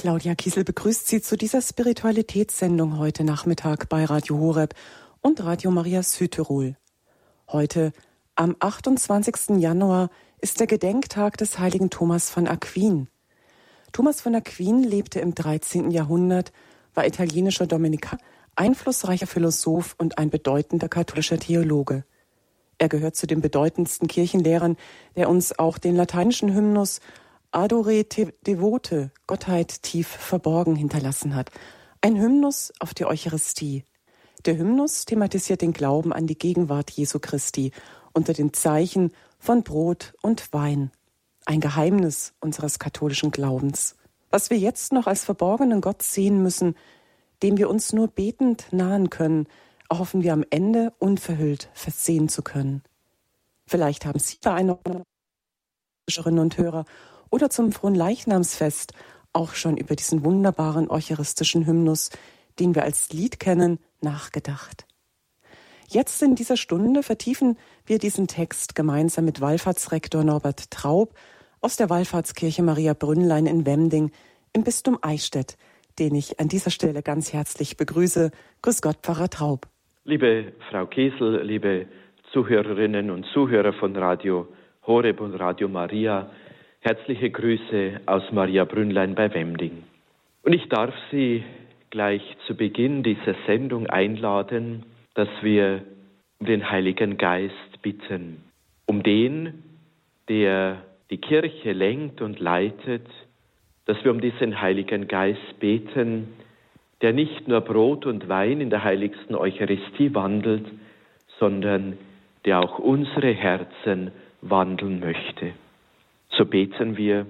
Claudia Kiesel begrüßt Sie zu dieser Spiritualitätssendung heute Nachmittag bei Radio Horeb und Radio Maria Südtirol. Heute, am 28. Januar, ist der Gedenktag des heiligen Thomas von Aquin. Thomas von Aquin lebte im 13. Jahrhundert, war italienischer Dominiker, einflussreicher Philosoph und ein bedeutender katholischer Theologe. Er gehört zu den bedeutendsten Kirchenlehrern, der uns auch den lateinischen Hymnus Adore te Devote, Gottheit tief verborgen hinterlassen hat. Ein Hymnus auf die Eucharistie. Der Hymnus thematisiert den Glauben an die Gegenwart Jesu Christi unter den Zeichen von Brot und Wein. Ein Geheimnis unseres katholischen Glaubens. Was wir jetzt noch als verborgenen Gott sehen müssen, dem wir uns nur betend nahen können, erhoffen wir am Ende unverhüllt versehen zu können. Vielleicht haben Sie bei einer Hörerinnen und Hörer oder zum Fronleichnamsfest auch schon über diesen wunderbaren eucharistischen Hymnus, den wir als Lied kennen, nachgedacht. Jetzt in dieser Stunde vertiefen wir diesen Text gemeinsam mit Wallfahrtsrektor Norbert Traub aus der Wallfahrtskirche Maria Brünnlein in Wemding im Bistum Eichstätt, den ich an dieser Stelle ganz herzlich begrüße. Grüß Gott, Pfarrer Traub. Liebe Frau Kiesel, liebe Zuhörerinnen und Zuhörer von Radio Horeb und Radio Maria, Herzliche Grüße aus Maria Brünnlein bei Wemding. Und ich darf Sie gleich zu Beginn dieser Sendung einladen, dass wir um den Heiligen Geist bitten, um den, der die Kirche lenkt und leitet, dass wir um diesen Heiligen Geist beten, der nicht nur Brot und Wein in der heiligsten Eucharistie wandelt, sondern der auch unsere Herzen wandeln möchte so beten wir,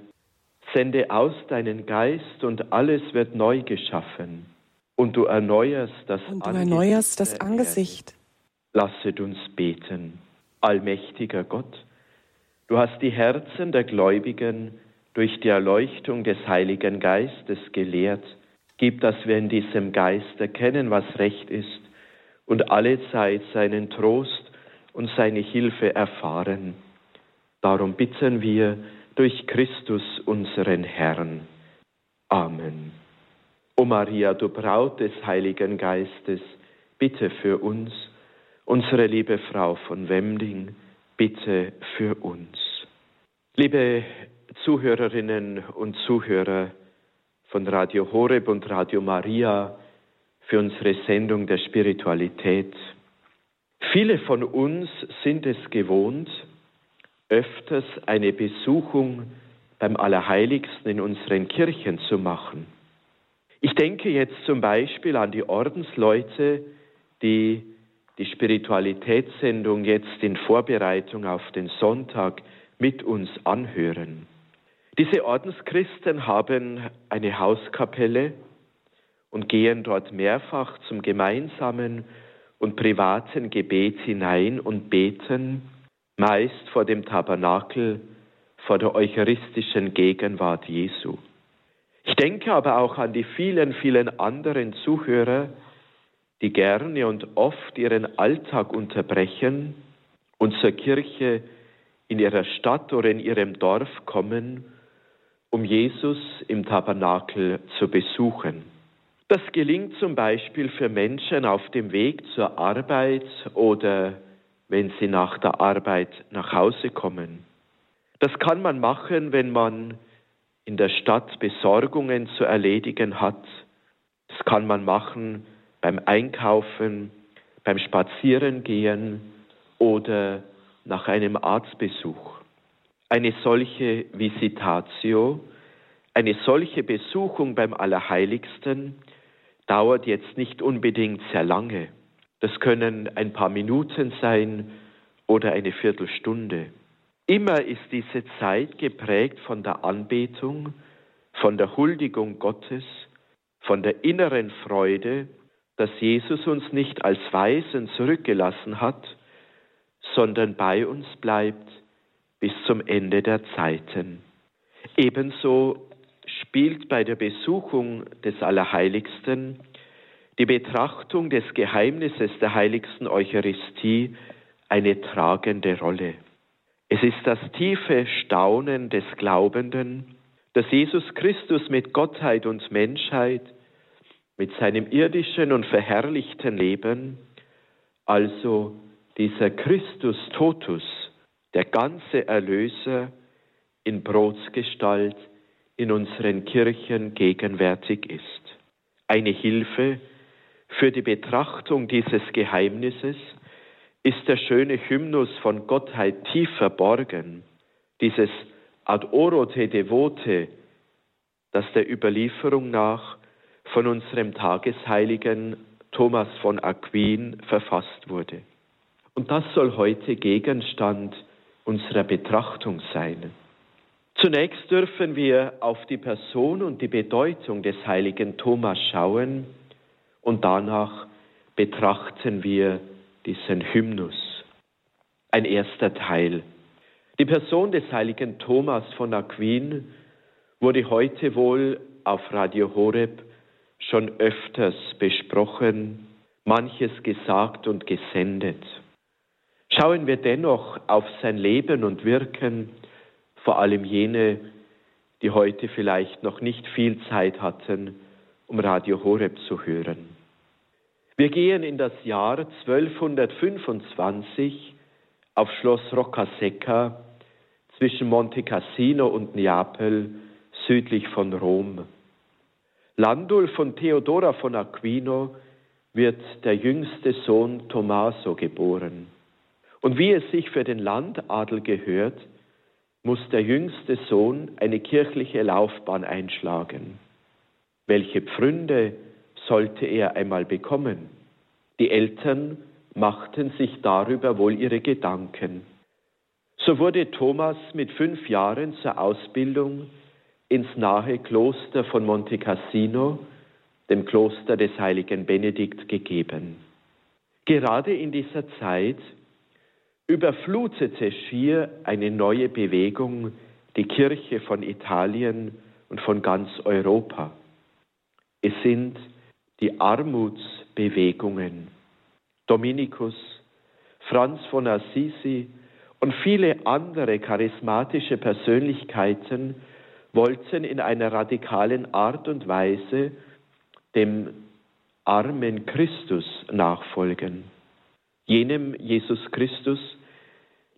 sende aus deinen Geist und alles wird neu geschaffen und du erneuerst das, und du erneuerst das Angesicht. Lasset uns beten, allmächtiger Gott, du hast die Herzen der Gläubigen durch die Erleuchtung des Heiligen Geistes gelehrt. Gib, dass wir in diesem Geist erkennen, was recht ist und alle Zeit seinen Trost und seine Hilfe erfahren. Darum bitten wir, durch Christus unseren Herrn. Amen. O Maria, du Braut des Heiligen Geistes, bitte für uns, unsere liebe Frau von Wemding, bitte für uns. Liebe Zuhörerinnen und Zuhörer von Radio Horeb und Radio Maria für unsere Sendung der Spiritualität. Viele von uns sind es gewohnt, öfters eine Besuchung beim Allerheiligsten in unseren Kirchen zu machen. Ich denke jetzt zum Beispiel an die Ordensleute, die die Spiritualitätssendung jetzt in Vorbereitung auf den Sonntag mit uns anhören. Diese Ordenschristen haben eine Hauskapelle und gehen dort mehrfach zum gemeinsamen und privaten Gebet hinein und beten meist vor dem Tabernakel, vor der eucharistischen Gegenwart Jesu. Ich denke aber auch an die vielen, vielen anderen Zuhörer, die gerne und oft ihren Alltag unterbrechen und zur Kirche in ihrer Stadt oder in ihrem Dorf kommen, um Jesus im Tabernakel zu besuchen. Das gelingt zum Beispiel für Menschen auf dem Weg zur Arbeit oder wenn sie nach der Arbeit nach Hause kommen. Das kann man machen, wenn man in der Stadt Besorgungen zu erledigen hat. Das kann man machen beim Einkaufen, beim Spazierengehen oder nach einem Arztbesuch. Eine solche Visitatio, eine solche Besuchung beim Allerheiligsten dauert jetzt nicht unbedingt sehr lange. Das können ein paar Minuten sein oder eine Viertelstunde. Immer ist diese Zeit geprägt von der Anbetung, von der Huldigung Gottes, von der inneren Freude, dass Jesus uns nicht als Weisen zurückgelassen hat, sondern bei uns bleibt bis zum Ende der Zeiten. Ebenso spielt bei der Besuchung des Allerheiligsten die Betrachtung des Geheimnisses der heiligsten Eucharistie eine tragende Rolle. Es ist das tiefe Staunen des Glaubenden, dass Jesus Christus mit Gottheit und Menschheit, mit seinem irdischen und verherrlichten Leben, also dieser Christus Totus, der ganze Erlöser in Brotsgestalt in unseren Kirchen gegenwärtig ist. Eine Hilfe für die Betrachtung dieses Geheimnisses ist der schöne Hymnus von Gottheit tief verborgen, dieses Ad orote devote, das der Überlieferung nach von unserem Tagesheiligen Thomas von Aquin verfasst wurde. Und das soll heute Gegenstand unserer Betrachtung sein. Zunächst dürfen wir auf die Person und die Bedeutung des heiligen Thomas schauen und danach betrachten wir diesen Hymnus. Ein erster Teil. Die Person des heiligen Thomas von Aquin wurde heute wohl auf Radio Horeb schon öfters besprochen, manches gesagt und gesendet. Schauen wir dennoch auf sein Leben und Wirken, vor allem jene, die heute vielleicht noch nicht viel Zeit hatten, um Radio Horeb zu hören. Wir gehen in das Jahr 1225 auf Schloss Roccasecca zwischen Monte Cassino und Neapel südlich von Rom. Landulf von Theodora von Aquino wird der jüngste Sohn Tommaso geboren. Und wie es sich für den Landadel gehört, muss der jüngste Sohn eine kirchliche Laufbahn einschlagen. Welche Pfründe sollte er einmal bekommen. Die Eltern machten sich darüber wohl ihre Gedanken. So wurde Thomas mit fünf Jahren zur Ausbildung ins nahe Kloster von Monte Cassino, dem Kloster des heiligen Benedikt, gegeben. Gerade in dieser Zeit überflutete schier eine neue Bewegung die Kirche von Italien und von ganz Europa. Es sind die Armutsbewegungen. Dominikus, Franz von Assisi und viele andere charismatische Persönlichkeiten wollten in einer radikalen Art und Weise dem armen Christus nachfolgen, jenem Jesus Christus,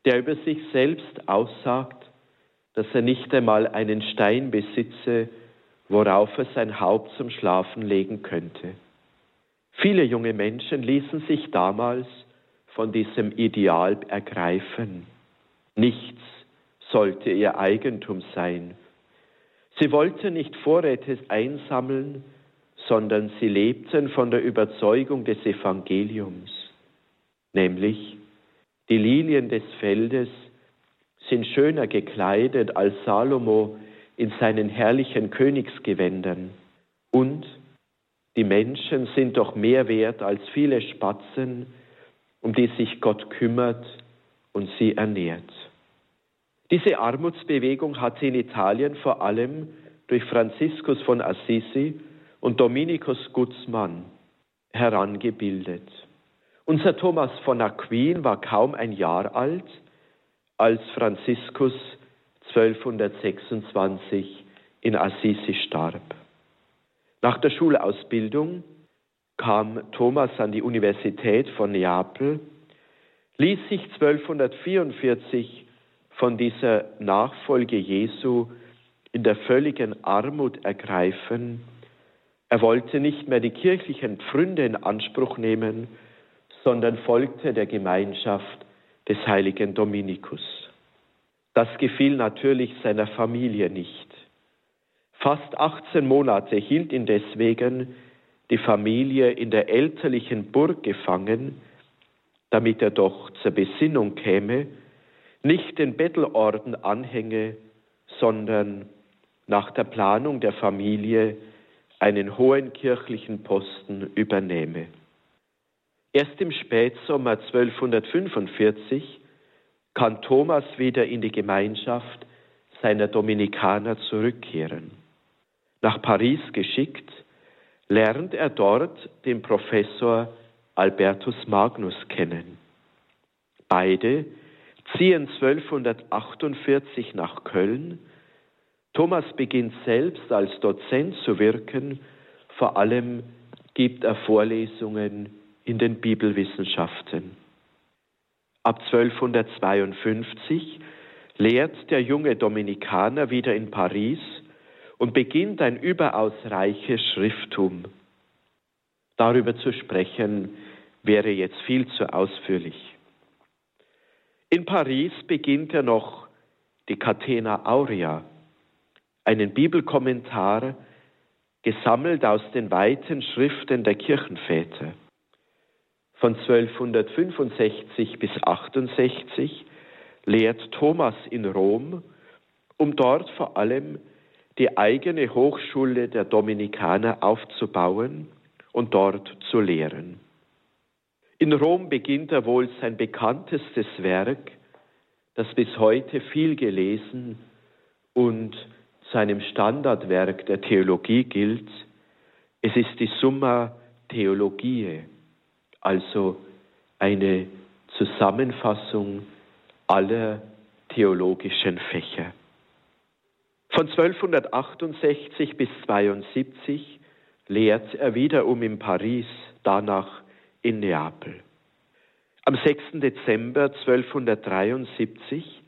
der über sich selbst aussagt, dass er nicht einmal einen Stein besitze, worauf er sein Haupt zum Schlafen legen könnte. Viele junge Menschen ließen sich damals von diesem Ideal ergreifen. Nichts sollte ihr Eigentum sein. Sie wollten nicht Vorräte einsammeln, sondern sie lebten von der Überzeugung des Evangeliums, nämlich die Lilien des Feldes sind schöner gekleidet als Salomo in seinen herrlichen Königsgewändern. Und die Menschen sind doch mehr wert als viele Spatzen, um die sich Gott kümmert und sie ernährt. Diese Armutsbewegung hatte in Italien vor allem durch Franziskus von Assisi und Dominikus Guzman herangebildet. Unser Thomas von Aquin war kaum ein Jahr alt, als Franziskus 1226 in Assisi starb. Nach der Schulausbildung kam Thomas an die Universität von Neapel, ließ sich 1244 von dieser Nachfolge Jesu in der völligen Armut ergreifen. Er wollte nicht mehr die kirchlichen Pfründe in Anspruch nehmen, sondern folgte der Gemeinschaft des heiligen Dominikus. Das gefiel natürlich seiner Familie nicht. Fast 18 Monate hielt ihn deswegen die Familie in der elterlichen Burg gefangen, damit er doch zur Besinnung käme, nicht den Bettelorden anhänge, sondern nach der Planung der Familie einen hohen kirchlichen Posten übernehme. Erst im Spätsommer 1245 kann Thomas wieder in die Gemeinschaft seiner Dominikaner zurückkehren. Nach Paris geschickt, lernt er dort den Professor Albertus Magnus kennen. Beide ziehen 1248 nach Köln, Thomas beginnt selbst als Dozent zu wirken, vor allem gibt er Vorlesungen in den Bibelwissenschaften. Ab 1252 lehrt der junge Dominikaner wieder in Paris und beginnt ein überaus reiches Schrifttum. Darüber zu sprechen wäre jetzt viel zu ausführlich. In Paris beginnt er noch die Catena Aurea, einen Bibelkommentar, gesammelt aus den weiten Schriften der Kirchenväter. Von 1265 bis 68 lehrt Thomas in Rom, um dort vor allem die eigene Hochschule der Dominikaner aufzubauen und dort zu lehren. In Rom beginnt er wohl sein bekanntestes Werk, das bis heute viel gelesen und zu einem Standardwerk der Theologie gilt. Es ist die Summa Theologiae, also eine Zusammenfassung aller theologischen Fächer. Von 1268 bis 72 lehrt er wiederum in Paris, danach in Neapel. Am 6. Dezember 1273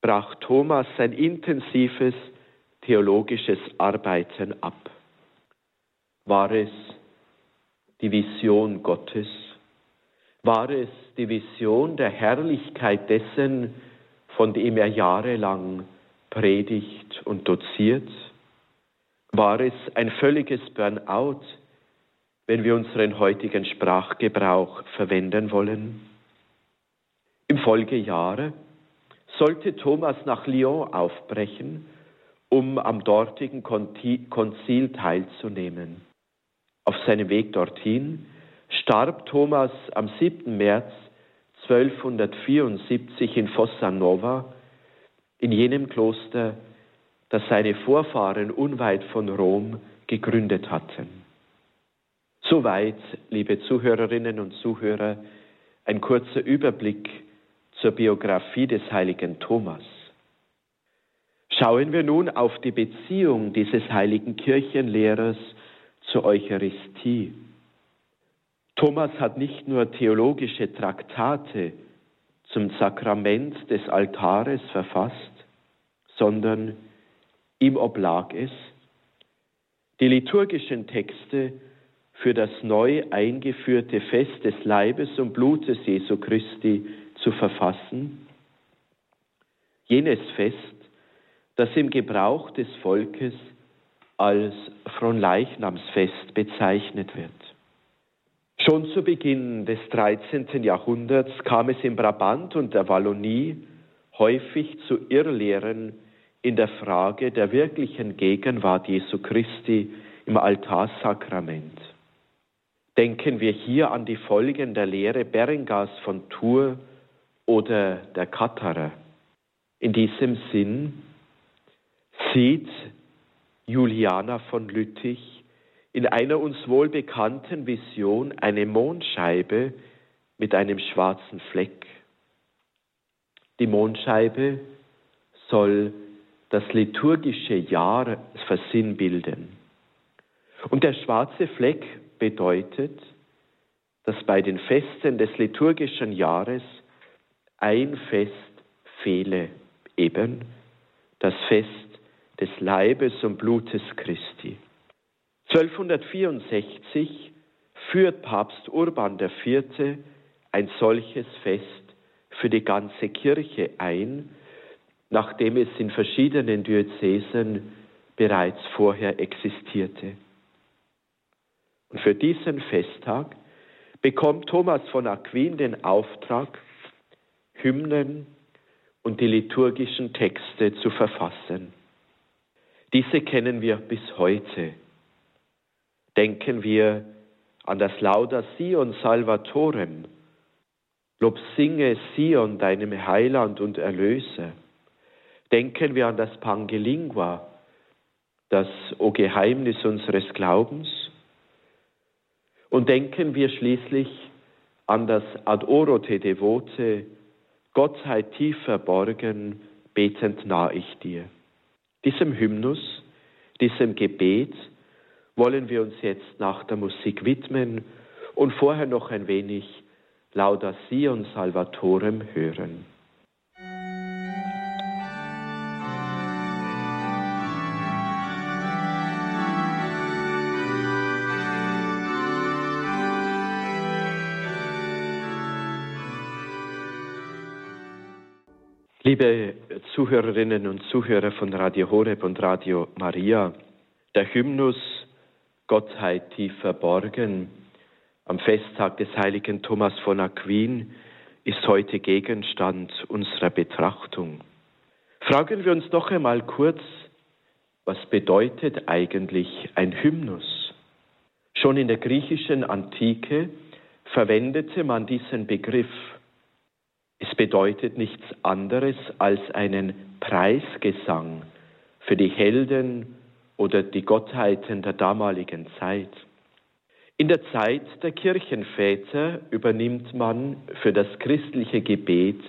brach Thomas sein intensives theologisches Arbeiten ab. War es die Vision Gottes? War es die Vision der Herrlichkeit dessen, von dem er jahrelang predigt und doziert? War es ein völliges Burnout, wenn wir unseren heutigen Sprachgebrauch verwenden wollen? Im Folgejahre sollte Thomas nach Lyon aufbrechen, um am dortigen Konzil teilzunehmen. Auf seinem Weg dorthin starb Thomas am 7. März 1274 in Fossa Nova, in jenem Kloster, das seine Vorfahren unweit von Rom gegründet hatten. Soweit, liebe Zuhörerinnen und Zuhörer, ein kurzer Überblick zur Biografie des heiligen Thomas. Schauen wir nun auf die Beziehung dieses heiligen Kirchenlehrers zur Eucharistie. Thomas hat nicht nur theologische Traktate zum Sakrament des Altares verfasst, sondern ihm oblag es, die liturgischen Texte für das neu eingeführte Fest des Leibes und Blutes Jesu Christi zu verfassen. Jenes Fest, das im Gebrauch des Volkes als Fronleichnamsfest bezeichnet wird. Schon zu Beginn des 13. Jahrhunderts kam es in Brabant und der Wallonie häufig zu Irrlehren in der Frage der wirklichen Gegenwart Jesu Christi im Altarsakrament. Denken wir hier an die Folgen der Lehre Berengas von Tours oder der Katharer. In diesem Sinn sieht Juliana von Lüttich in einer uns wohlbekannten Vision eine Mondscheibe mit einem schwarzen Fleck. Die Mondscheibe soll das liturgische Jahr versinnbilden. Und der schwarze Fleck bedeutet, dass bei den Festen des liturgischen Jahres ein Fest fehle, eben das Fest des Leibes und Blutes Christi. 1264 führt Papst Urban IV. ein solches Fest für die ganze Kirche ein, nachdem es in verschiedenen Diözesen bereits vorher existierte. Und für diesen Festtag bekommt Thomas von Aquin den Auftrag, Hymnen und die liturgischen Texte zu verfassen. Diese kennen wir bis heute. Denken wir an das Lauda Sion Salvatorem. Lob singe Sion, deinem Heiland und Erlöser. Denken wir an das Pangelingua, das O Geheimnis unseres Glaubens. Und denken wir schließlich an das Ad Orote Devote, Gott sei tief verborgen, betend nah ich dir. Diesem Hymnus, diesem Gebet wollen wir uns jetzt nach der Musik widmen und vorher noch ein wenig Lauda Sion Salvatorem hören. Liebe Zuhörerinnen und Zuhörer von Radio Horeb und Radio Maria, der Hymnus Gottheit tief verborgen am Festtag des heiligen Thomas von Aquin ist heute Gegenstand unserer Betrachtung. Fragen wir uns doch einmal kurz, was bedeutet eigentlich ein Hymnus? Schon in der griechischen Antike verwendete man diesen Begriff. Es bedeutet nichts anderes als einen Preisgesang für die Helden oder die Gottheiten der damaligen Zeit. In der Zeit der Kirchenväter übernimmt man für das christliche Gebet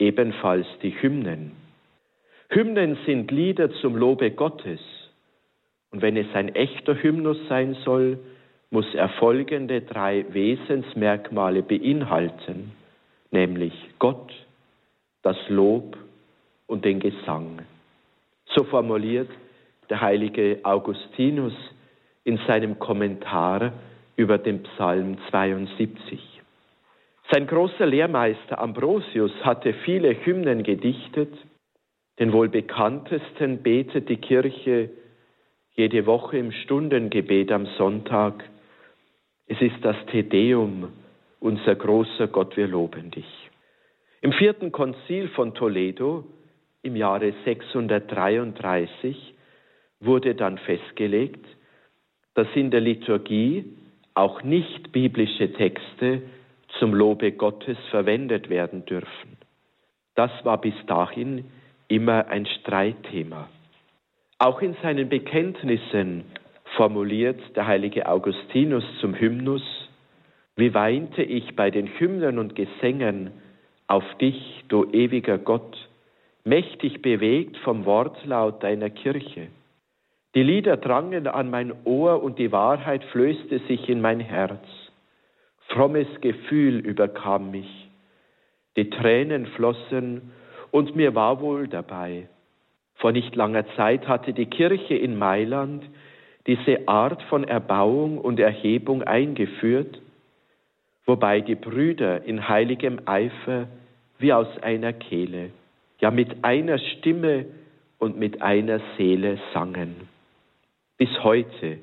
ebenfalls die Hymnen. Hymnen sind Lieder zum Lobe Gottes. Und wenn es ein echter Hymnus sein soll, muss er folgende drei Wesensmerkmale beinhalten, nämlich Gott, das Lob und den Gesang. So formuliert der heilige Augustinus in seinem Kommentar über den Psalm 72. Sein großer Lehrmeister Ambrosius hatte viele Hymnen gedichtet. Den wohl bekanntesten betet die Kirche jede Woche im Stundengebet am Sonntag. Es ist das Tedeum, unser großer Gott, wir loben dich. Im vierten Konzil von Toledo im Jahre 633 wurde dann festgelegt, dass in der Liturgie auch nicht biblische Texte zum Lobe Gottes verwendet werden dürfen. Das war bis dahin immer ein Streitthema. Auch in seinen Bekenntnissen formuliert der heilige Augustinus zum Hymnus, wie weinte ich bei den Hymnen und Gesängen auf dich, du ewiger Gott, mächtig bewegt vom Wortlaut deiner Kirche. Die Lieder drangen an mein Ohr und die Wahrheit flößte sich in mein Herz. Frommes Gefühl überkam mich. Die Tränen flossen und mir war wohl dabei. Vor nicht langer Zeit hatte die Kirche in Mailand diese Art von Erbauung und Erhebung eingeführt, wobei die Brüder in heiligem Eifer wie aus einer Kehle, ja mit einer Stimme und mit einer Seele sangen. Bis heute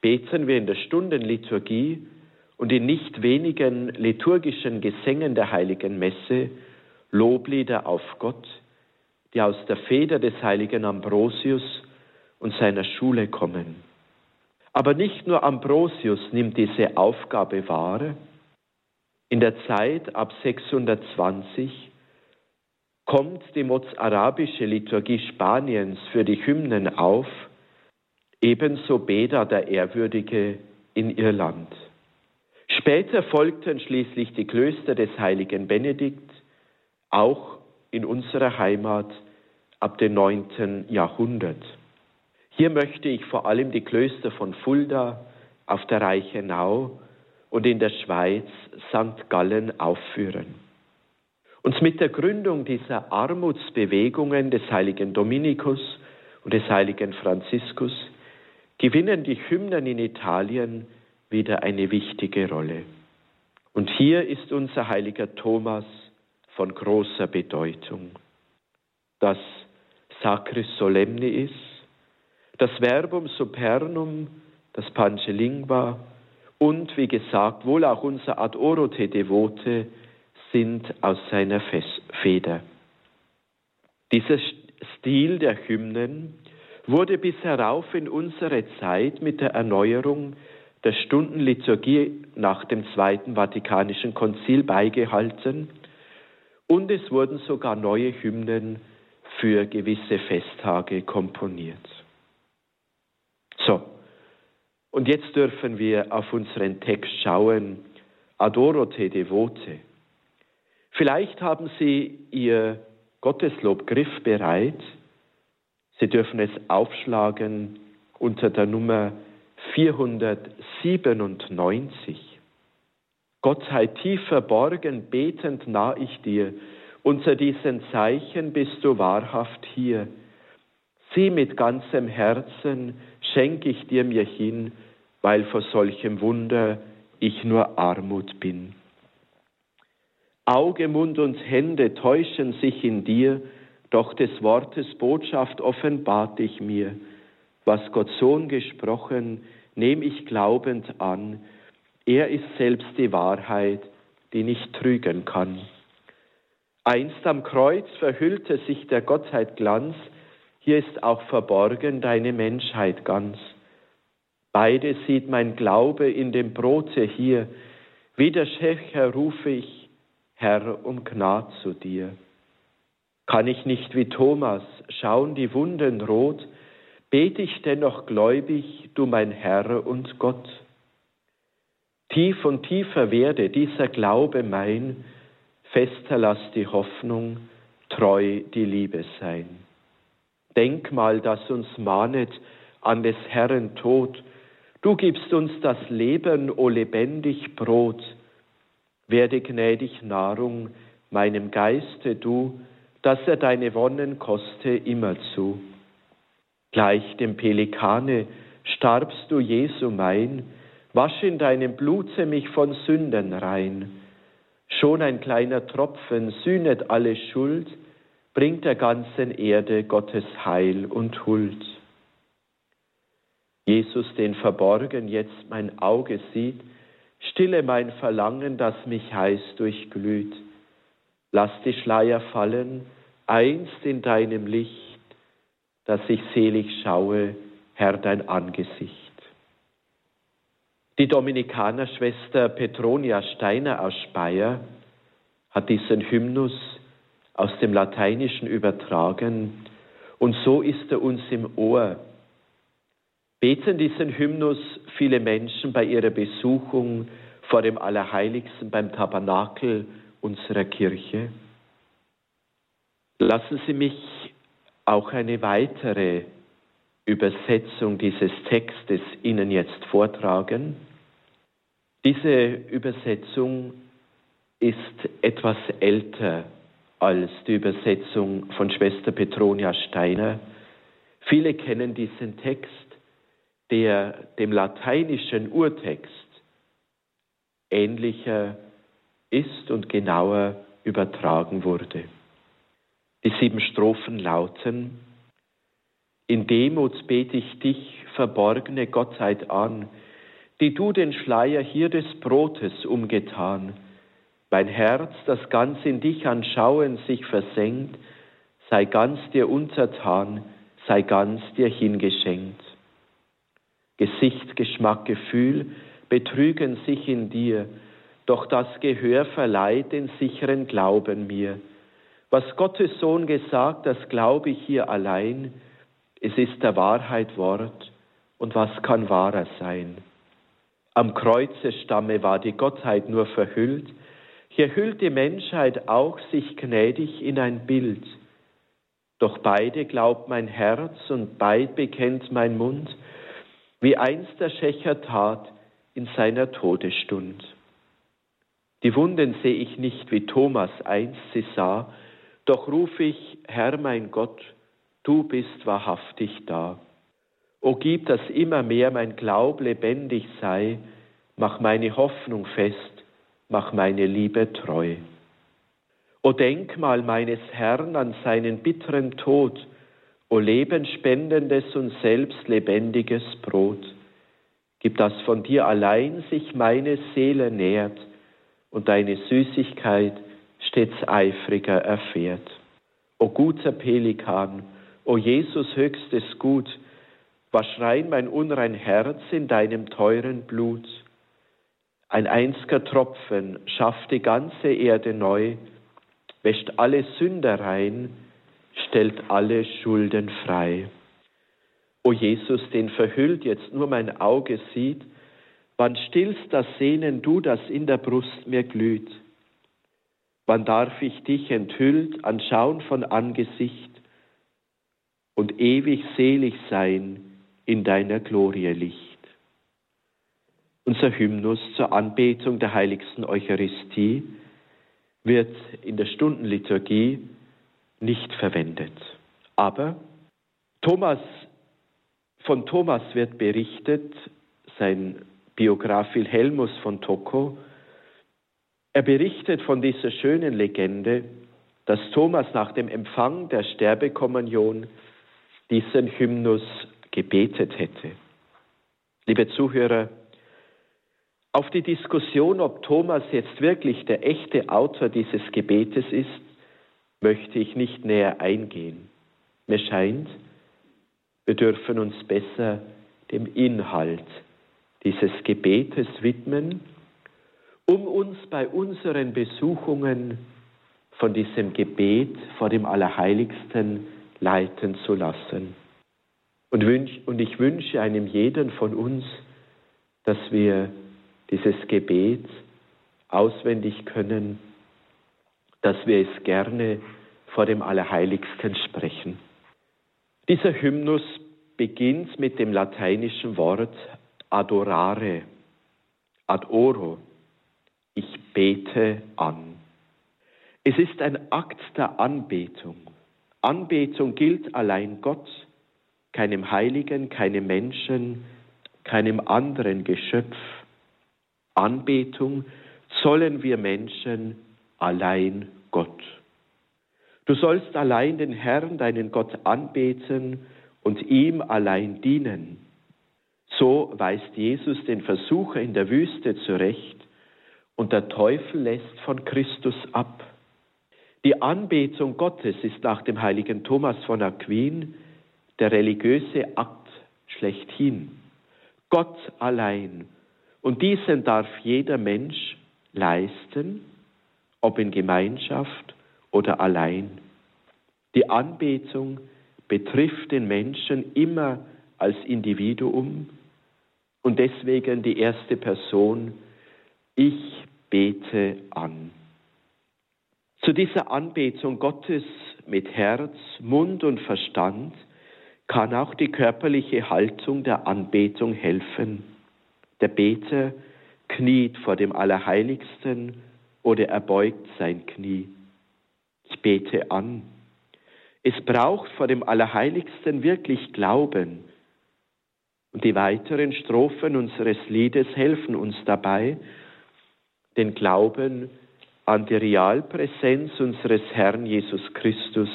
beten wir in der Stundenliturgie und in nicht wenigen liturgischen Gesängen der heiligen Messe Loblieder auf Gott, die aus der Feder des heiligen Ambrosius und seiner Schule kommen. Aber nicht nur Ambrosius nimmt diese Aufgabe wahr. In der Zeit ab 620 kommt die mozarabische Liturgie Spaniens für die Hymnen auf ebenso Beda der Ehrwürdige in Irland. Später folgten schließlich die Klöster des heiligen Benedikt, auch in unserer Heimat ab dem 9. Jahrhundert. Hier möchte ich vor allem die Klöster von Fulda auf der Reichenau und in der Schweiz St. Gallen aufführen. Und mit der Gründung dieser Armutsbewegungen des heiligen Dominikus und des heiligen Franziskus gewinnen die Hymnen in Italien wieder eine wichtige Rolle. Und hier ist unser heiliger Thomas von großer Bedeutung. Das Sacris Solemnis, das Verbum Supernum, das Panche Lingua und, wie gesagt, wohl auch unser Ad Orote Devote sind aus seiner Feder. Dieser Stil der Hymnen wurde bis herauf in unsere Zeit mit der Erneuerung der Stundenliturgie nach dem Zweiten Vatikanischen Konzil beigehalten und es wurden sogar neue Hymnen für gewisse Festtage komponiert. So, und jetzt dürfen wir auf unseren Text schauen, Adorote Devote. Vielleicht haben Sie Ihr Gotteslob griffbereit Sie dürfen es aufschlagen unter der Nummer 497. Gott sei tief verborgen, betend nah ich dir. Unter diesen Zeichen bist du wahrhaft hier. Sieh mit ganzem Herzen, schenk ich dir mir hin, weil vor solchem Wunder ich nur Armut bin. Auge, Mund und Hände täuschen sich in dir, doch des Wortes Botschaft offenbart ich mir. Was Gott Sohn gesprochen, nehm ich glaubend an. Er ist selbst die Wahrheit, die nicht trügen kann. Einst am Kreuz verhüllte sich der Gottheit Glanz, hier ist auch verborgen deine Menschheit ganz. Beide sieht mein Glaube in dem Brote hier, wie der Schächer rufe ich, Herr, um Gnad zu dir. Kann ich nicht wie Thomas schauen die Wunden rot, bete ich dennoch gläubig, du mein Herr und Gott. Tief und tiefer werde dieser Glaube mein, fester lass die Hoffnung, treu die Liebe sein. Denkmal, das uns mahnet an des Herrn Tod, du gibst uns das Leben, o lebendig Brot, werde gnädig Nahrung meinem Geiste du, dass er deine Wonnen koste immerzu. Gleich dem Pelikane starbst du, Jesu mein, wasch in deinem Blute mich von Sünden rein. Schon ein kleiner Tropfen sühnet alle Schuld, bringt der ganzen Erde Gottes Heil und Huld. Jesus, den verborgen jetzt mein Auge sieht, Stille mein Verlangen, das mich heiß durchglüht. Lass die Schleier fallen, einst in deinem Licht, dass ich selig schaue, Herr, dein Angesicht. Die Dominikanerschwester Petronia Steiner aus Speyer hat diesen Hymnus aus dem Lateinischen übertragen und so ist er uns im Ohr beten diesen Hymnus viele Menschen bei ihrer Besuchung vor dem Allerheiligsten beim Tabernakel unserer Kirche. Lassen Sie mich auch eine weitere Übersetzung dieses Textes Ihnen jetzt vortragen. Diese Übersetzung ist etwas älter als die Übersetzung von Schwester Petronia Steiner. Viele kennen diesen Text der dem lateinischen Urtext ähnlicher ist und genauer übertragen wurde. Die sieben Strophen lauten, in Demut bete ich dich, verborgene Gottheit an, die du den Schleier hier des Brotes umgetan. Mein Herz, das ganz in dich anschauen sich versenkt, sei ganz dir untertan, sei ganz dir hingeschenkt. Gesicht, Geschmack, Gefühl betrügen sich in dir, doch das Gehör verleiht den sicheren Glauben mir. Was Gottes Sohn gesagt, das glaube ich hier allein, es ist der Wahrheit Wort, und was kann wahrer sein? Am Kreuzestamme war die Gottheit nur verhüllt, hier hüllt die Menschheit auch sich gnädig in ein Bild. Doch beide glaubt mein Herz und beid bekennt mein Mund, wie einst der Schächer tat in seiner Todesstund. Die Wunden sehe ich nicht, wie Thomas einst sie sah, doch ruf ich, Herr mein Gott, du bist wahrhaftig da. O gib, dass immer mehr mein Glaub lebendig sei, mach meine Hoffnung fest, mach meine Liebe treu. O Denkmal meines Herrn an seinen bitteren Tod, O lebenspendendes und selbst lebendiges Brot, gib, dass von dir allein sich meine Seele nährt und deine Süßigkeit stets eifriger erfährt. O guter Pelikan, o Jesus höchstes Gut, wasch rein mein unrein Herz in deinem teuren Blut. Ein einziger Tropfen schafft die ganze Erde neu, wäscht alle Sünder rein, stellt alle Schulden frei. O Jesus, den verhüllt jetzt nur mein Auge sieht, wann stillst das Sehnen du, das in der Brust mir glüht? Wann darf ich dich enthüllt anschauen von Angesicht? und ewig selig sein in deiner Glorie Licht. Unser Hymnus zur Anbetung der heiligsten Eucharistie wird in der Stundenliturgie nicht verwendet. Aber Thomas, von Thomas wird berichtet, sein Biograf Wilhelmus von Tocco, er berichtet von dieser schönen Legende, dass Thomas nach dem Empfang der Sterbekommunion diesen Hymnus gebetet hätte. Liebe Zuhörer, auf die Diskussion, ob Thomas jetzt wirklich der echte Autor dieses Gebetes ist, möchte ich nicht näher eingehen. Mir scheint, wir dürfen uns besser dem Inhalt dieses Gebetes widmen, um uns bei unseren Besuchungen von diesem Gebet vor dem Allerheiligsten leiten zu lassen. Und, ich wünsche einem jeden von uns, dass wir dieses Gebet auswendig können, dass wir es gerne vor dem Allerheiligsten sprechen. Dieser Hymnus beginnt mit dem lateinischen Wort adorare, ad oro, ich bete an. Es ist ein Akt der Anbetung. Anbetung gilt allein Gott, keinem Heiligen, keinem Menschen, keinem anderen Geschöpf. Anbetung zollen wir Menschen allein Gott. Du sollst allein den Herrn, deinen Gott, anbeten und ihm allein dienen. So weist Jesus den Versucher in der Wüste zurecht und der Teufel lässt von Christus ab. Die Anbetung Gottes ist nach dem heiligen Thomas von Aquin der religiöse Akt schlechthin. Gott allein und diesen darf jeder Mensch leisten, ob in Gemeinschaft oder allein. Die Anbetung betrifft den Menschen immer als Individuum und deswegen die erste Person, ich bete an. Zu dieser Anbetung Gottes mit Herz, Mund und Verstand kann auch die körperliche Haltung der Anbetung helfen. Der Beter kniet vor dem Allerheiligsten oder er beugt sein Knie. Ich bete an. Es braucht vor dem Allerheiligsten wirklich Glauben. Und die weiteren Strophen unseres Liedes helfen uns dabei, den Glauben an die Realpräsenz unseres Herrn Jesus Christus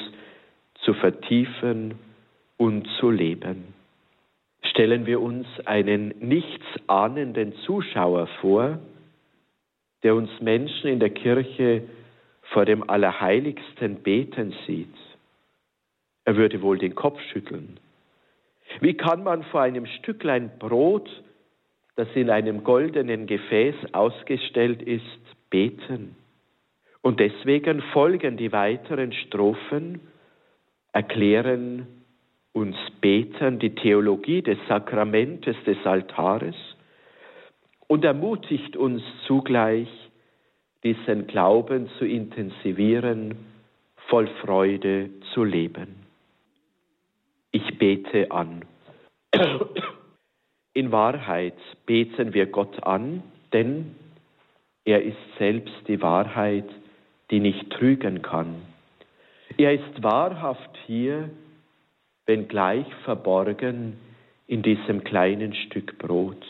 zu vertiefen und zu leben stellen wir uns einen nichtsahnenden Zuschauer vor, der uns Menschen in der Kirche vor dem Allerheiligsten beten sieht. Er würde wohl den Kopf schütteln. Wie kann man vor einem Stücklein Brot, das in einem goldenen Gefäß ausgestellt ist, beten? Und deswegen folgen die weiteren Strophen, erklären uns beten die Theologie des Sakramentes des Altares und ermutigt uns zugleich, diesen Glauben zu intensivieren, voll Freude zu leben. Ich bete an. In Wahrheit beten wir Gott an, denn er ist selbst die Wahrheit, die nicht trügen kann. Er ist wahrhaft hier, wenngleich verborgen in diesem kleinen Stück Brot.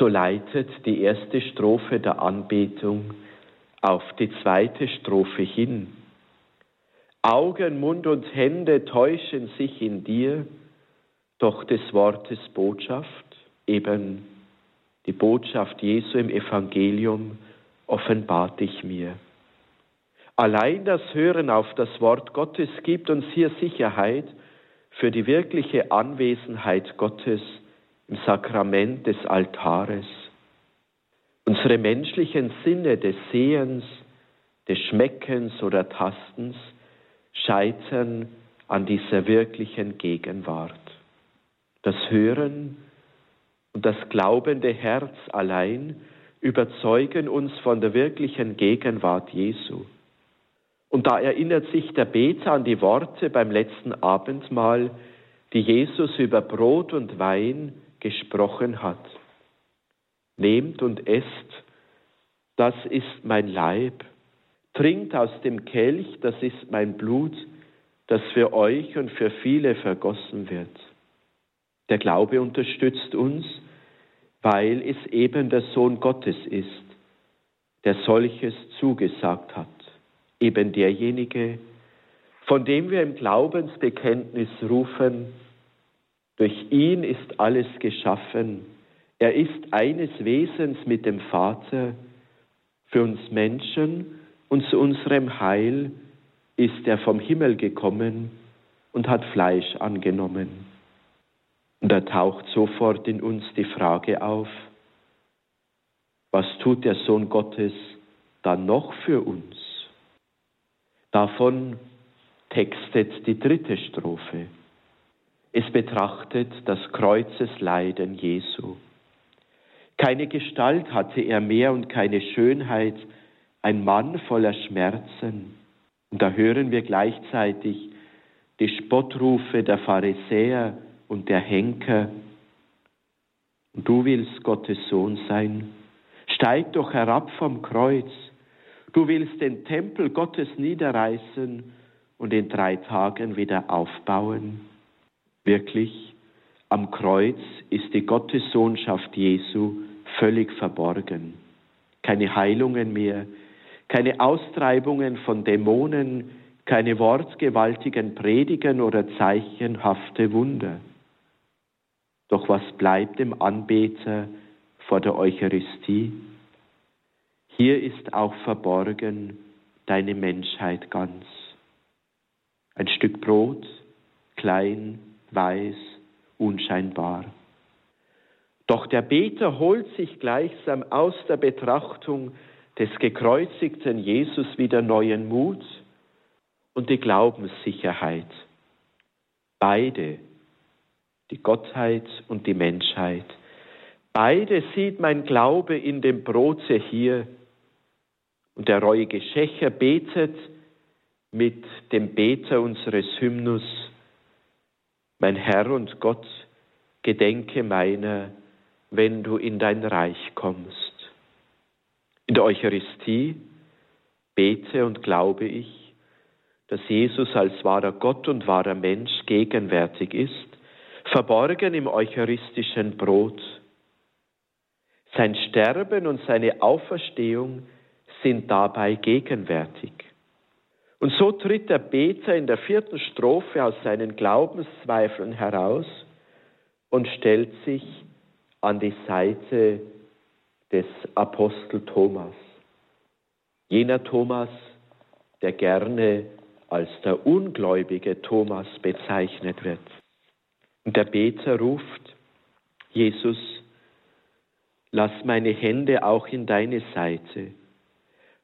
So leitet die erste Strophe der Anbetung auf die zweite Strophe hin. Augen, Mund und Hände täuschen sich in dir, doch des Wortes Botschaft, eben die Botschaft Jesu im Evangelium, offenbart dich mir. Allein das Hören auf das Wort Gottes gibt uns hier Sicherheit für die wirkliche Anwesenheit Gottes im Sakrament des Altares. Unsere menschlichen Sinne des Sehens, des Schmeckens oder Tastens scheitern an dieser wirklichen Gegenwart. Das Hören und das glaubende Herz allein überzeugen uns von der wirklichen Gegenwart Jesu. Und da erinnert sich der Beter an die Worte beim letzten Abendmahl, die Jesus über Brot und Wein gesprochen hat. Nehmt und esst, das ist mein Leib. Trinkt aus dem Kelch, das ist mein Blut, das für euch und für viele vergossen wird. Der Glaube unterstützt uns, weil es eben der Sohn Gottes ist, der solches zugesagt hat eben derjenige, von dem wir im Glaubensbekenntnis rufen, durch ihn ist alles geschaffen, er ist eines Wesens mit dem Vater, für uns Menschen und zu unserem Heil ist er vom Himmel gekommen und hat Fleisch angenommen. Und da taucht sofort in uns die Frage auf, was tut der Sohn Gottes dann noch für uns? Davon textet die dritte Strophe. Es betrachtet das Kreuzesleiden Jesu. Keine Gestalt hatte er mehr und keine Schönheit, ein Mann voller Schmerzen. Und da hören wir gleichzeitig die Spottrufe der Pharisäer und der Henker. Du willst Gottes Sohn sein. Steig doch herab vom Kreuz Du willst den Tempel Gottes niederreißen und in drei Tagen wieder aufbauen. Wirklich, am Kreuz ist die Gottessohnschaft Jesu völlig verborgen. Keine Heilungen mehr, keine Austreibungen von Dämonen, keine wortgewaltigen Predigen oder zeichenhafte Wunder. Doch was bleibt dem Anbeter vor der Eucharistie? Hier ist auch verborgen deine Menschheit ganz. Ein Stück Brot, klein, weiß, unscheinbar. Doch der Beter holt sich gleichsam aus der Betrachtung des gekreuzigten Jesus wieder neuen Mut und die Glaubenssicherheit. Beide, die Gottheit und die Menschheit, beide sieht mein Glaube in dem Brote hier, und der reuige Schächer betet mit dem Beter unseres Hymnus, mein Herr und Gott, gedenke meiner, wenn du in dein Reich kommst. In der Eucharistie bete und glaube ich, dass Jesus als wahrer Gott und wahrer Mensch gegenwärtig ist, verborgen im eucharistischen Brot. Sein Sterben und seine Auferstehung sind dabei gegenwärtig. Und so tritt der Beter in der vierten Strophe aus seinen Glaubenszweifeln heraus und stellt sich an die Seite des Apostel Thomas. Jener Thomas, der gerne als der ungläubige Thomas bezeichnet wird. Und der Beter ruft, Jesus, lass meine Hände auch in deine Seite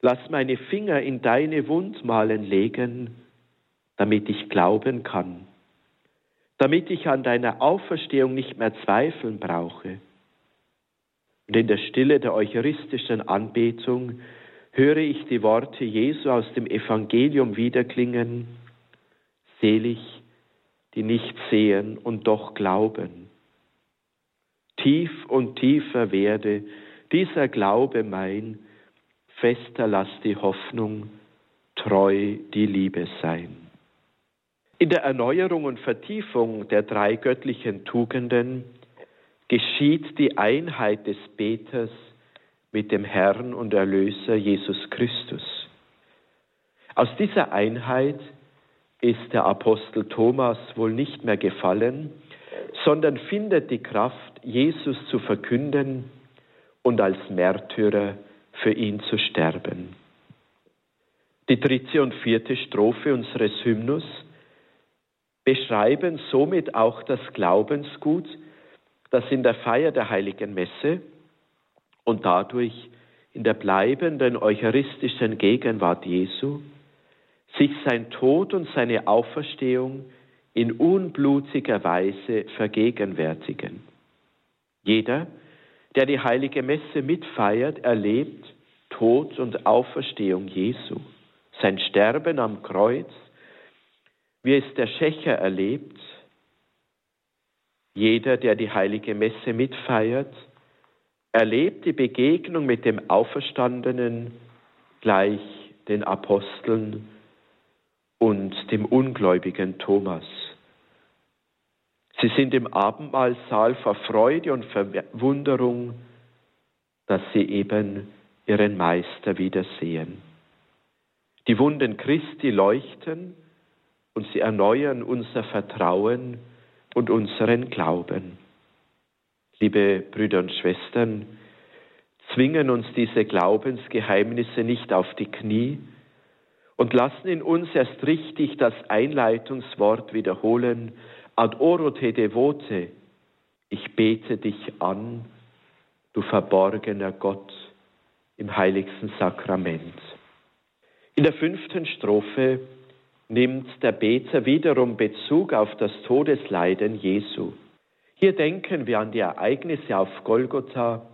Lass meine Finger in deine Wundmalen legen, damit ich glauben kann, damit ich an deiner Auferstehung nicht mehr zweifeln brauche. Und in der Stille der eucharistischen Anbetung höre ich die Worte Jesu aus dem Evangelium wiederklingen, selig, die nicht sehen und doch glauben. Tief und tiefer werde dieser Glaube mein, fester lass die Hoffnung, treu die Liebe sein. In der Erneuerung und Vertiefung der drei göttlichen Tugenden geschieht die Einheit des Beters mit dem Herrn und Erlöser Jesus Christus. Aus dieser Einheit ist der Apostel Thomas wohl nicht mehr gefallen, sondern findet die Kraft, Jesus zu verkünden und als Märtyrer für ihn zu sterben. Die dritte und vierte Strophe unseres Hymnus beschreiben somit auch das Glaubensgut, das in der Feier der heiligen Messe und dadurch in der bleibenden eucharistischen Gegenwart Jesu sich sein Tod und seine Auferstehung in unblutiger Weise vergegenwärtigen. Jeder, der die heilige Messe mitfeiert, erlebt Tod und Auferstehung Jesu. sein Sterben am Kreuz, wie es der Schächer erlebt, jeder, der die heilige Messe mitfeiert, erlebt die Begegnung mit dem Auferstandenen gleich den Aposteln und dem ungläubigen Thomas. Sie sind im Abendmahlsaal vor Freude und Verwunderung, dass sie eben ihren Meister wiedersehen. Die Wunden Christi leuchten und sie erneuern unser Vertrauen und unseren Glauben. Liebe Brüder und Schwestern, zwingen uns diese Glaubensgeheimnisse nicht auf die Knie und lassen in uns erst richtig das Einleitungswort wiederholen, ad oro te devote, ich bete dich an, du verborgener Gott im heiligsten Sakrament. In der fünften Strophe nimmt der Beter wiederum Bezug auf das Todesleiden Jesu. Hier denken wir an die Ereignisse auf Golgotha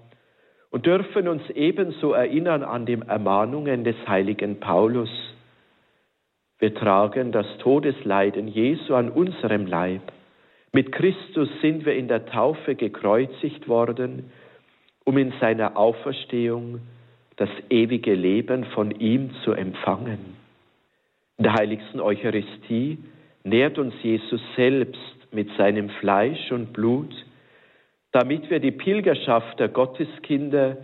und dürfen uns ebenso erinnern an die Ermahnungen des heiligen Paulus. Wir tragen das Todesleiden Jesu an unserem Leib. Mit Christus sind wir in der Taufe gekreuzigt worden, um in seiner Auferstehung das ewige Leben von ihm zu empfangen. In der heiligsten Eucharistie nährt uns Jesus selbst mit seinem Fleisch und Blut, damit wir die Pilgerschaft der Gotteskinder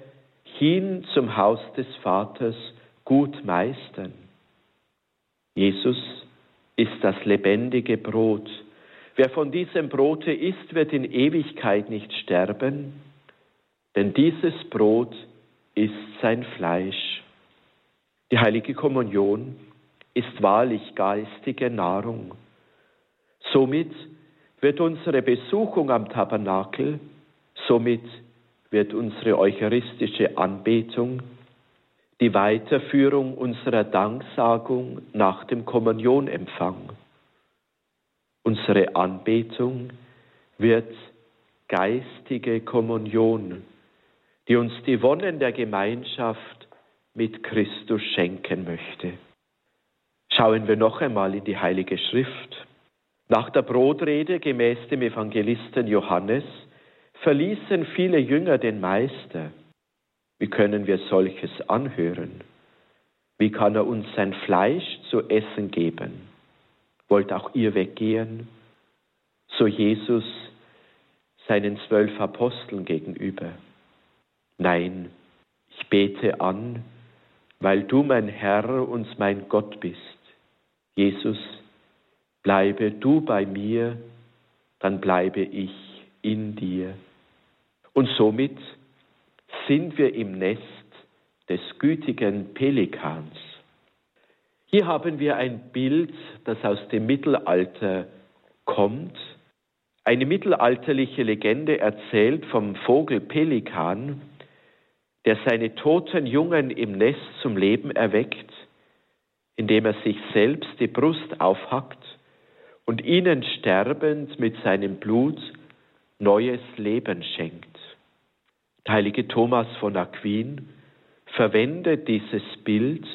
hin zum Haus des Vaters gut meistern. Jesus ist das lebendige Brot. Wer von diesem Brote isst, wird in Ewigkeit nicht sterben, denn dieses Brot ist sein Fleisch. Die heilige Kommunion ist wahrlich geistige Nahrung. Somit wird unsere Besuchung am Tabernakel, somit wird unsere eucharistische Anbetung die Weiterführung unserer Danksagung nach dem Kommunionempfang. Unsere Anbetung wird geistige Kommunion, die uns die Wonnen der Gemeinschaft mit Christus schenken möchte. Schauen wir noch einmal in die Heilige Schrift. Nach der Brotrede gemäß dem Evangelisten Johannes verließen viele Jünger den Meister. Wie können wir solches anhören? Wie kann er uns sein Fleisch zu essen geben? Wollt auch ihr weggehen? So Jesus seinen zwölf Aposteln gegenüber. Nein, ich bete an, weil du mein Herr und mein Gott bist. Jesus, bleibe du bei mir, dann bleibe ich in dir. Und somit sind wir im Nest des gütigen Pelikans. Hier haben wir ein Bild, das aus dem Mittelalter kommt. Eine mittelalterliche Legende erzählt vom Vogel Pelikan, der seine toten Jungen im Nest zum Leben erweckt, indem er sich selbst die Brust aufhackt und ihnen sterbend mit seinem Blut neues Leben schenkt. Heilige Thomas von Aquin verwendet dieses Bild,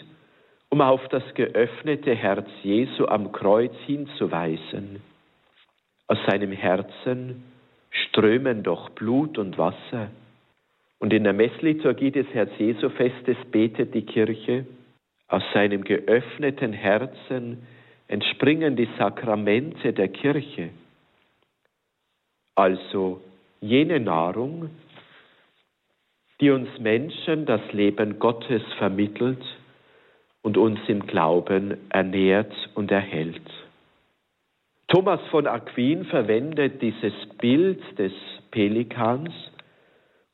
um auf das geöffnete Herz Jesu am Kreuz hinzuweisen. Aus seinem Herzen strömen doch Blut und Wasser. Und in der Messliturgie des Herz Jesu Festes betet die Kirche, aus seinem geöffneten Herzen entspringen die Sakramente der Kirche. Also jene Nahrung, die uns Menschen das Leben Gottes vermittelt und uns im Glauben ernährt und erhält. Thomas von Aquin verwendet dieses Bild des Pelikans,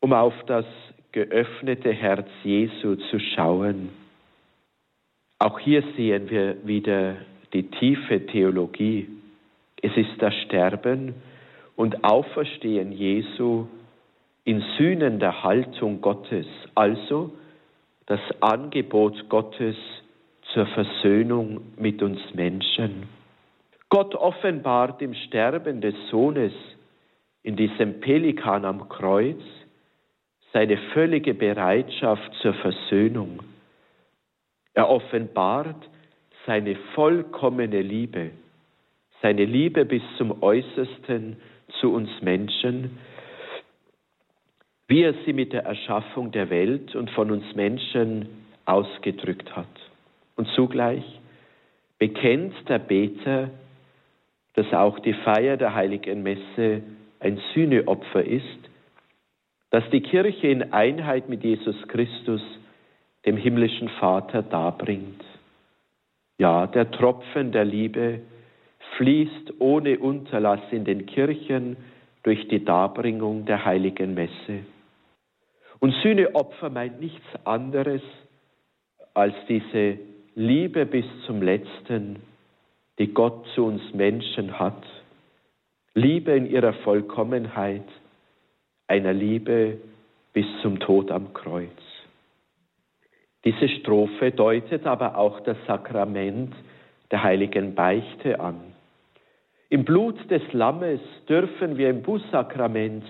um auf das geöffnete Herz Jesu zu schauen. Auch hier sehen wir wieder die tiefe Theologie. Es ist das Sterben und Auferstehen Jesu in sühnender Haltung Gottes, also das Angebot Gottes zur Versöhnung mit uns Menschen. Gott offenbart im Sterben des Sohnes in diesem Pelikan am Kreuz seine völlige Bereitschaft zur Versöhnung. Er offenbart, seine vollkommene Liebe, seine Liebe bis zum Äußersten zu uns Menschen, wie er sie mit der Erschaffung der Welt und von uns Menschen ausgedrückt hat. Und zugleich bekennt der Beter, dass auch die Feier der heiligen Messe ein Sühneopfer ist, dass die Kirche in Einheit mit Jesus Christus, dem himmlischen Vater, darbringt. Ja, der Tropfen der Liebe fließt ohne Unterlass in den Kirchen durch die Darbringung der heiligen Messe. Und Sühneopfer meint nichts anderes als diese Liebe bis zum letzten, die Gott zu uns Menschen hat. Liebe in ihrer Vollkommenheit, einer Liebe bis zum Tod am Kreuz. Diese Strophe deutet aber auch das Sakrament der heiligen Beichte an. Im Blut des Lammes dürfen wir im Bußsakrament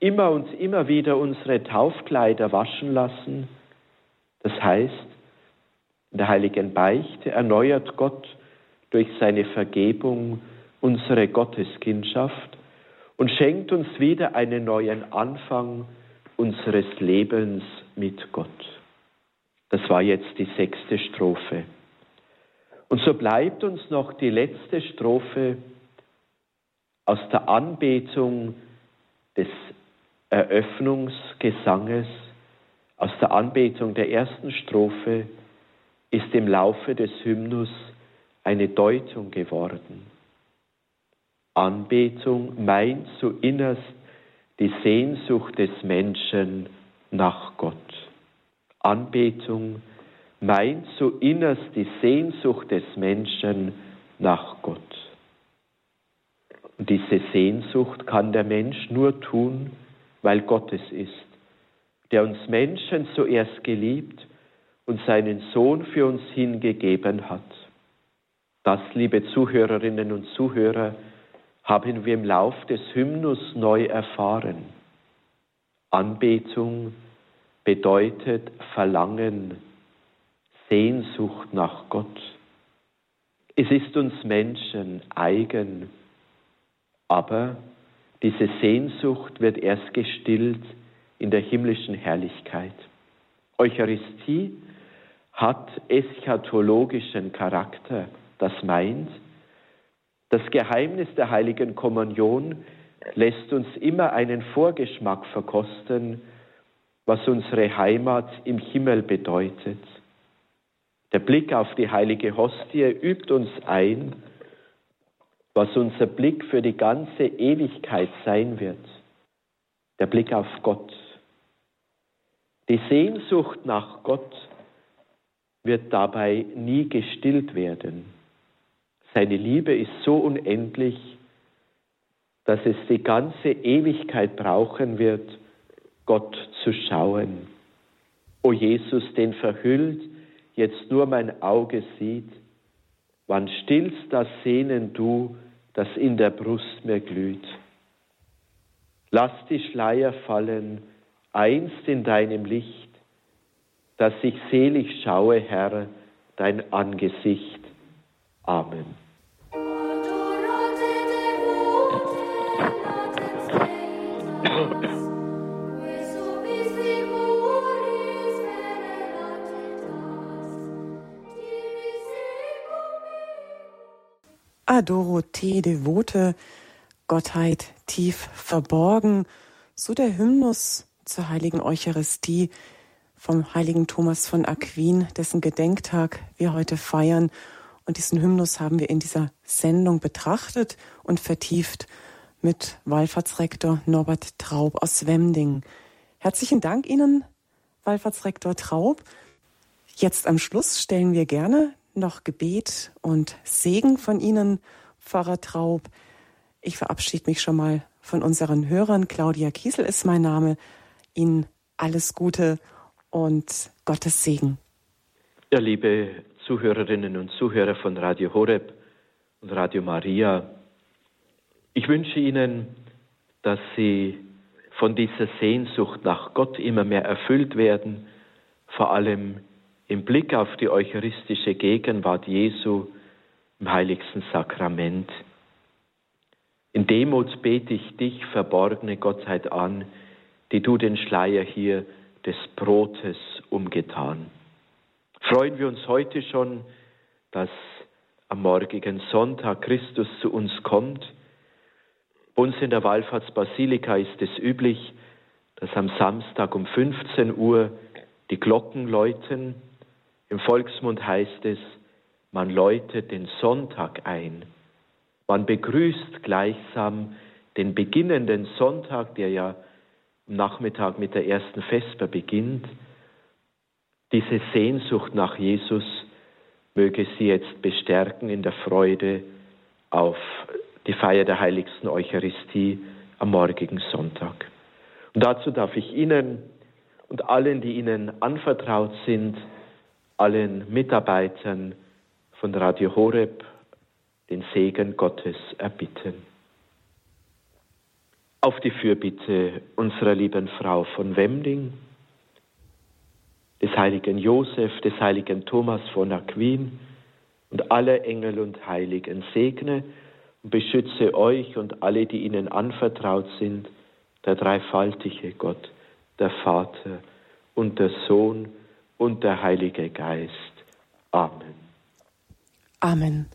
immer und immer wieder unsere Taufkleider waschen lassen. Das heißt, in der heiligen Beichte erneuert Gott durch seine Vergebung unsere Gotteskindschaft und schenkt uns wieder einen neuen Anfang unseres Lebens mit Gott. Das war jetzt die sechste Strophe. Und so bleibt uns noch die letzte Strophe aus der Anbetung des Eröffnungsgesanges, aus der Anbetung der ersten Strophe, ist im Laufe des Hymnus eine Deutung geworden. Anbetung meint zu innerst die Sehnsucht des Menschen nach Gott. Anbetung meint zu innerst die Sehnsucht des Menschen nach Gott. Und diese Sehnsucht kann der Mensch nur tun, weil Gott es ist, der uns Menschen zuerst geliebt und seinen Sohn für uns hingegeben hat. Das, liebe Zuhörerinnen und Zuhörer, haben wir im Lauf des Hymnus neu erfahren. Anbetung bedeutet Verlangen, Sehnsucht nach Gott. Es ist uns Menschen eigen, aber diese Sehnsucht wird erst gestillt in der himmlischen Herrlichkeit. Eucharistie hat eschatologischen Charakter. Das meint, das Geheimnis der heiligen Kommunion lässt uns immer einen Vorgeschmack verkosten, was unsere Heimat im Himmel bedeutet. Der Blick auf die heilige Hostie übt uns ein, was unser Blick für die ganze Ewigkeit sein wird. Der Blick auf Gott. Die Sehnsucht nach Gott wird dabei nie gestillt werden. Seine Liebe ist so unendlich, dass es die ganze Ewigkeit brauchen wird, Gott zu schauen. O Jesus, den verhüllt jetzt nur mein Auge sieht, wann stillst das Sehnen du, das in der Brust mir glüht. Lass die Schleier fallen, einst in deinem Licht, dass ich selig schaue, Herr, dein Angesicht. Amen. Dorothee Devote, Gottheit tief verborgen, so der Hymnus zur heiligen Eucharistie vom heiligen Thomas von Aquin, dessen Gedenktag wir heute feiern. Und diesen Hymnus haben wir in dieser Sendung betrachtet und vertieft mit Wallfahrtsrektor Norbert Traub aus Wemding. Herzlichen Dank Ihnen, Wallfahrtsrektor Traub. Jetzt am Schluss stellen wir gerne noch Gebet und Segen von Ihnen, Pfarrer Traub. Ich verabschiede mich schon mal von unseren Hörern. Claudia Kiesel ist mein Name. Ihnen alles Gute und Gottes Segen. Ja, liebe Zuhörerinnen und Zuhörer von Radio Horeb und Radio Maria, ich wünsche Ihnen, dass Sie von dieser Sehnsucht nach Gott immer mehr erfüllt werden, vor allem im Blick auf die eucharistische Gegenwart Jesu im heiligsten Sakrament. In Demut bete ich dich, verborgene Gottheit an, die du den Schleier hier des Brotes umgetan. Freuen wir uns heute schon, dass am morgigen Sonntag Christus zu uns kommt. Uns in der Wallfahrtsbasilika ist es üblich, dass am Samstag um 15 Uhr die Glocken läuten. Im Volksmund heißt es, man läutet den Sonntag ein. Man begrüßt gleichsam den beginnenden Sonntag, der ja am Nachmittag mit der ersten Vesper beginnt. Diese Sehnsucht nach Jesus möge sie jetzt bestärken in der Freude auf die Feier der heiligsten Eucharistie am morgigen Sonntag. Und dazu darf ich Ihnen und allen, die Ihnen anvertraut sind, allen Mitarbeitern von Radio Horeb den Segen Gottes erbitten. Auf die Fürbitte unserer lieben Frau von Wemling, des heiligen Josef, des heiligen Thomas von Aquin und aller Engel und Heiligen segne und beschütze euch und alle, die ihnen anvertraut sind, der dreifaltige Gott, der Vater und der Sohn und der Heilige Geist. Amen. Amen.